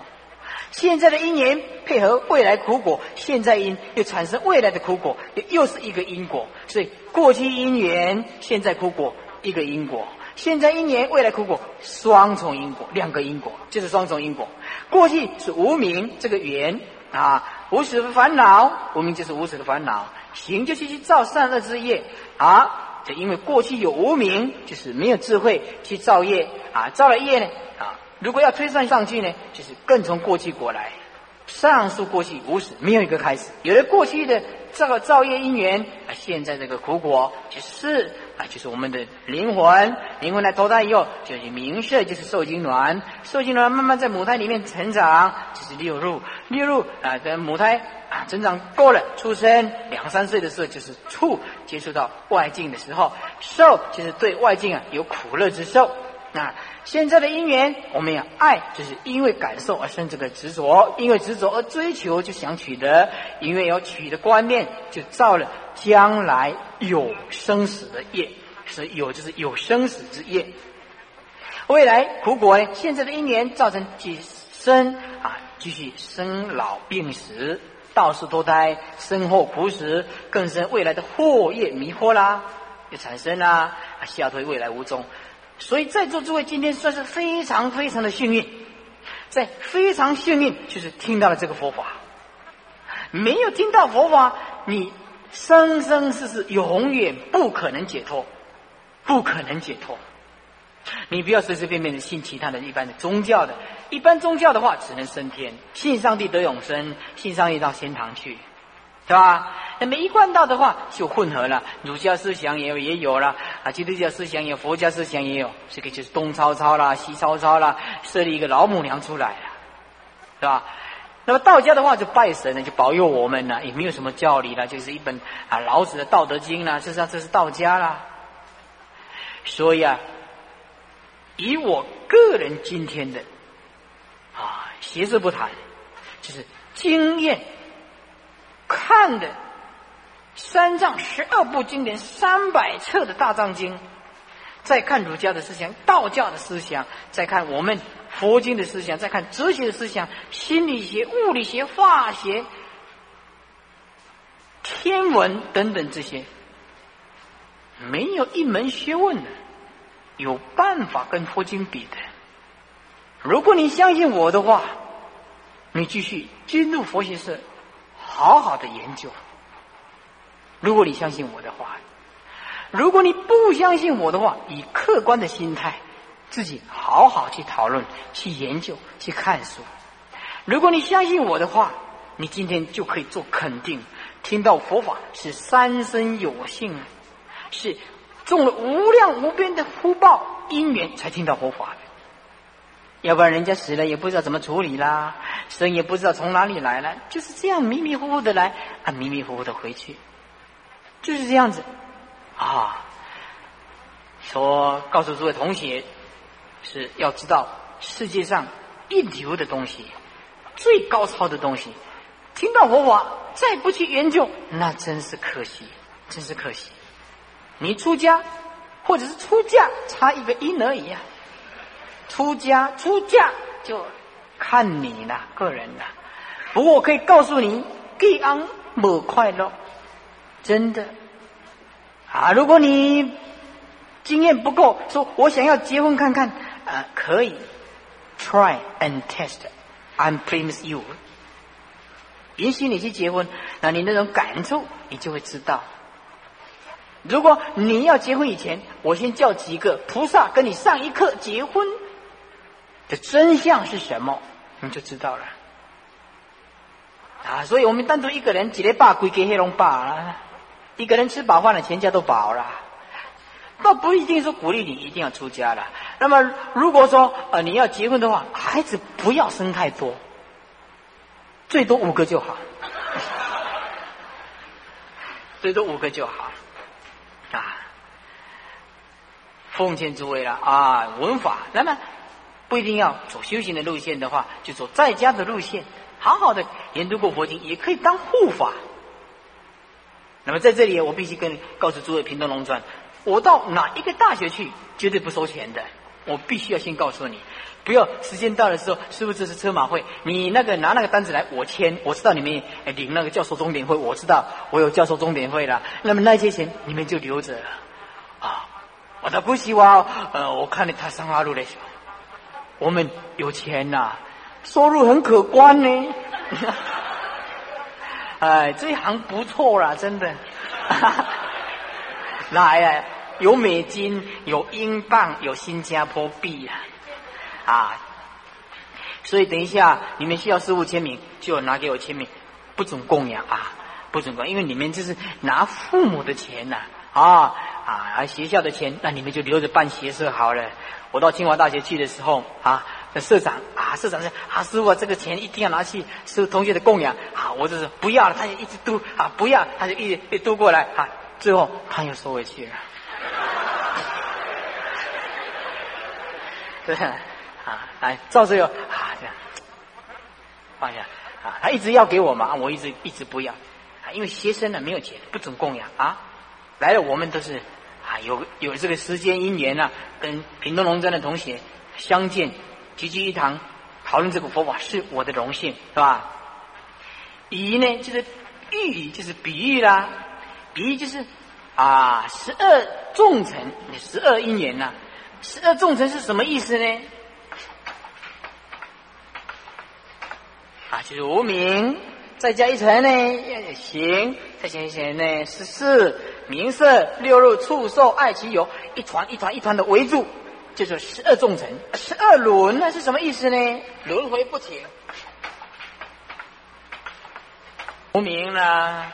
现在的因缘配合未来苦果，现在因又产生未来的苦果，又又是一个因果。所以过去因缘，现在苦果，一个因果；现在因缘，未来苦果，双重因果，两个因果，就是双重因果。过去是无名这个缘啊，无始的烦恼，无名就是无始的烦恼，行就去去造善恶之业啊，就因为过去有无名，就是没有智慧去造业啊，造了业呢啊。如果要推算上去呢，就是更从过去过来，上述过去无始，没有一个开始。有了过去的这个造业因缘啊，现在这个苦果就是啊，就是我们的灵魂，灵魂来投胎以后，就是明色，就是受精卵，受精卵慢慢在母胎里面成长，就是六入，六入啊，跟母胎啊成长够了，出生两三岁的时候就是触，接触到外境的时候，受就是对外境啊有苦乐之受。那现在的因缘，我们要爱，就是因为感受而生这个执着，因为执着而追求，就想取得，因为有取的观念，就造了将来有生死的业，是有就是有生死之业。未来苦果呢？现在的因缘造成继生啊，继续生老病死，到处脱胎，身后苦死，更生未来的祸业迷惑啦，就产生啦，啊下推未来无踪。所以在座诸位今天算是非常非常的幸运，在非常幸运就是听到了这个佛法。没有听到佛法，你生生世世永远不可能解脱，不可能解脱。你不要随随便便的信其他的一般的宗教的，一般宗教的话只能升天，信上帝得永生，信上帝到天堂去。是吧？那么一贯道的话就混合了，儒家思想也有也有了啊，基督教思想有，佛家思想也有，这个就是东抄抄啦，西抄抄啦，设立一个老母娘出来了，是吧？那么道家的话就拜神呢，就保佑我们呢，也没有什么教理了，就是一本啊老子的《道德经》啦，这是这是道家啦。所以啊，以我个人今天的啊，邪事不谈，就是经验。看的三藏十二部经典三百册的大藏经，再看儒家的思想、道教的思想，再看我们佛经的思想，再看哲学的思想、心理学、物理学、化学、天文等等这些，没有一门学问的有办法跟佛经比的。如果你相信我的话，你继续进入佛学社。好好的研究。如果你相信我的话，如果你不相信我的话，以客观的心态，自己好好去讨论、去研究、去看书。如果你相信我的话，你今天就可以做肯定：听到佛法是三生有幸，是种了无量无边的福报因缘才听到佛法的。要不然人家死了也不知道怎么处理啦。生也不知道从哪里来了，就是这样迷迷糊糊的来，啊，迷迷糊糊的回去，就是这样子，啊，说告诉诸位同学，是要知道世界上一流的东西，最高超的东西，听到佛法再不去研究，那真是可惜，真是可惜。你出家或者是出嫁，差一个音而已啊，出家出嫁就。看你呢，个人的。不过我可以告诉你，给安莫快乐，真的啊！如果你经验不够，说我想要结婚看看，啊，可以，try and test，I promise you，允许你去结婚，那你那种感触，你就会知道。如果你要结婚以前，我先叫几个菩萨跟你上一课结婚。的真相是什么，你就知道了啊！所以我们单独一个人几连把归给黑龙爸了，一个人吃饱饭了，全家都饱了。倒不一定说鼓励你一定要出家了。那么如果说呃你要结婚的话，孩子不要生太多，最多五个就好。最多五个就好啊。奉劝诸位了啊，文法那么不一定要走修行的路线的话，就走在家的路线，好好的研读过佛经，也可以当护法。那么在这里，我必须跟告诉诸位，平东农专，我到哪一个大学去，绝对不收钱的。我必须要先告诉你，不要时间到的时候，师傅这是车马会，你那个拿那个单子来，我签。我知道你们领那个教授钟点费，我知道我有教授钟点费了。那么那些钱你们就留着啊。我倒不希望，呃，我看了他三花路的时候，我们有钱呐，收入很可观呢。哎，这一行不错啦，真的。来呀，有美金，有英镑，有新加坡币呀，啊。所以等一下你们需要师傅签名，就拿给我签名，不准供养啊，不准供，因为你们这是拿父母的钱呐。啊啊！而学校的钱，那你们就留着办学社好了。我到清华大学去的时候，啊，社长啊，社长说：“啊，师傅，这个钱一定要拿去收同学的供养。”啊，我就是不要了，他就一直嘟啊，不要，他就一一嘟过来啊，最后他又收回去了。对啊，来，照这个啊，这样放下啊，他一直要给我嘛，我一直一直不要啊，因为学生呢没有钱，不准供养啊。来了，我们都是有有这个时间因缘呢，跟平东龙山的同学相见，聚聚一堂，讨论这个佛法，是我的荣幸，是吧？喻呢，就是喻语，就是比喻啦，比喻就是啊，十二众臣，十二因缘呐，十二众臣是什么意思呢？啊，就是无名。再加一层呢，行，再加一层呢，十四名色六入触受爱其有，一团一团一团的围住，就是十二重层，十二轮那是什么意思呢？轮回不停，无名呢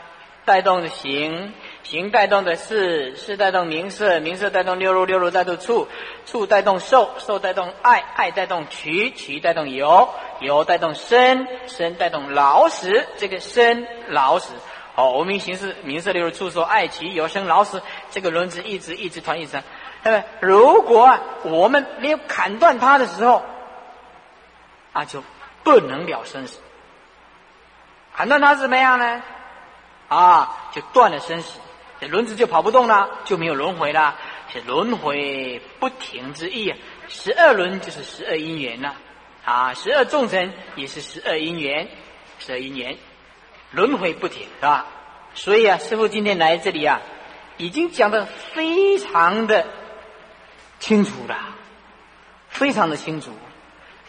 带动的行。行带动的是，是带动名色，名色带动六入，六入带动触，触带动受，受带动爱，爱带动取，取带动有，有带动生，生带动老死。这个生老死，好，我们形式名色六路处受爱取有生老死，这个轮子一直一直团一直。那么，如果啊我们没有砍断它的时候，啊，就不能了生死。砍断它怎么样呢？啊，就断了生死。这轮子就跑不动了，就没有轮回了，是轮回不停之意。十二轮就是十二因缘了，啊，十二众生也是十二因缘，十二因缘，轮回不停，是吧？所以啊，师傅今天来这里啊，已经讲的非常的清楚了，非常的清楚。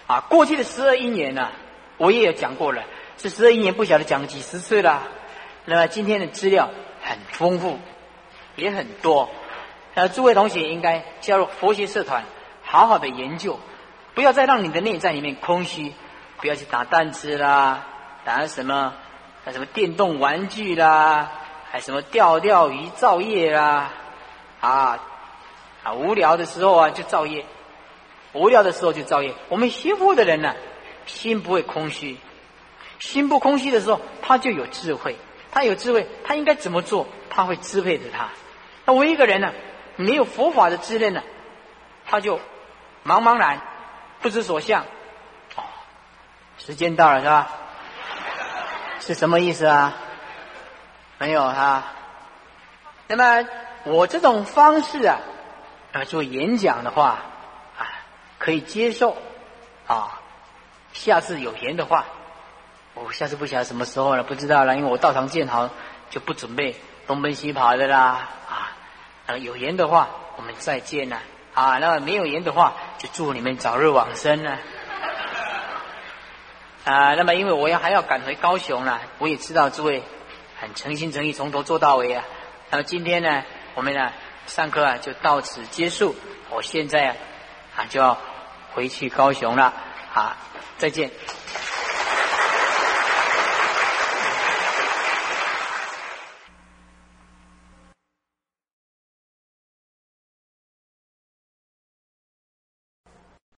啊，过去的十二一年呢，我也有讲过了，这十二一年不晓得讲了几十次了。那么今天的资料。很丰富，也很多。呃，诸位同学应该加入佛学社团，好好的研究，不要再让你的内在里面空虚，不要去打弹子啦，打什么，那什么电动玩具啦，还什么钓钓鱼造业啦，啊啊，无聊的时候啊就造业，无聊的时候就造业。我们学佛的人呢，心不会空虚，心不空虚的时候，他就有智慧。他有智慧，他应该怎么做？他会支配着他。那我一个人呢，没有佛法的滋润呢，他就茫茫然，不知所向。哦，时间到了是吧？是什么意思啊？没有哈。那么我这种方式啊，啊做演讲的话啊，可以接受啊。下次有缘的话。我下次不晓得什么时候了，不知道了，因为我道场建好，就不准备东奔西跑的啦。啊，呃，有缘的话，我们再见了。啊，那么没有缘的话，就祝你们早日往生呢。啊那么因为我要还要赶回高雄了，我也知道诸位很诚心诚意从头做到尾啊。那么今天呢，我们呢上课啊就到此结束。我现在啊就要回去高雄了。好，再见。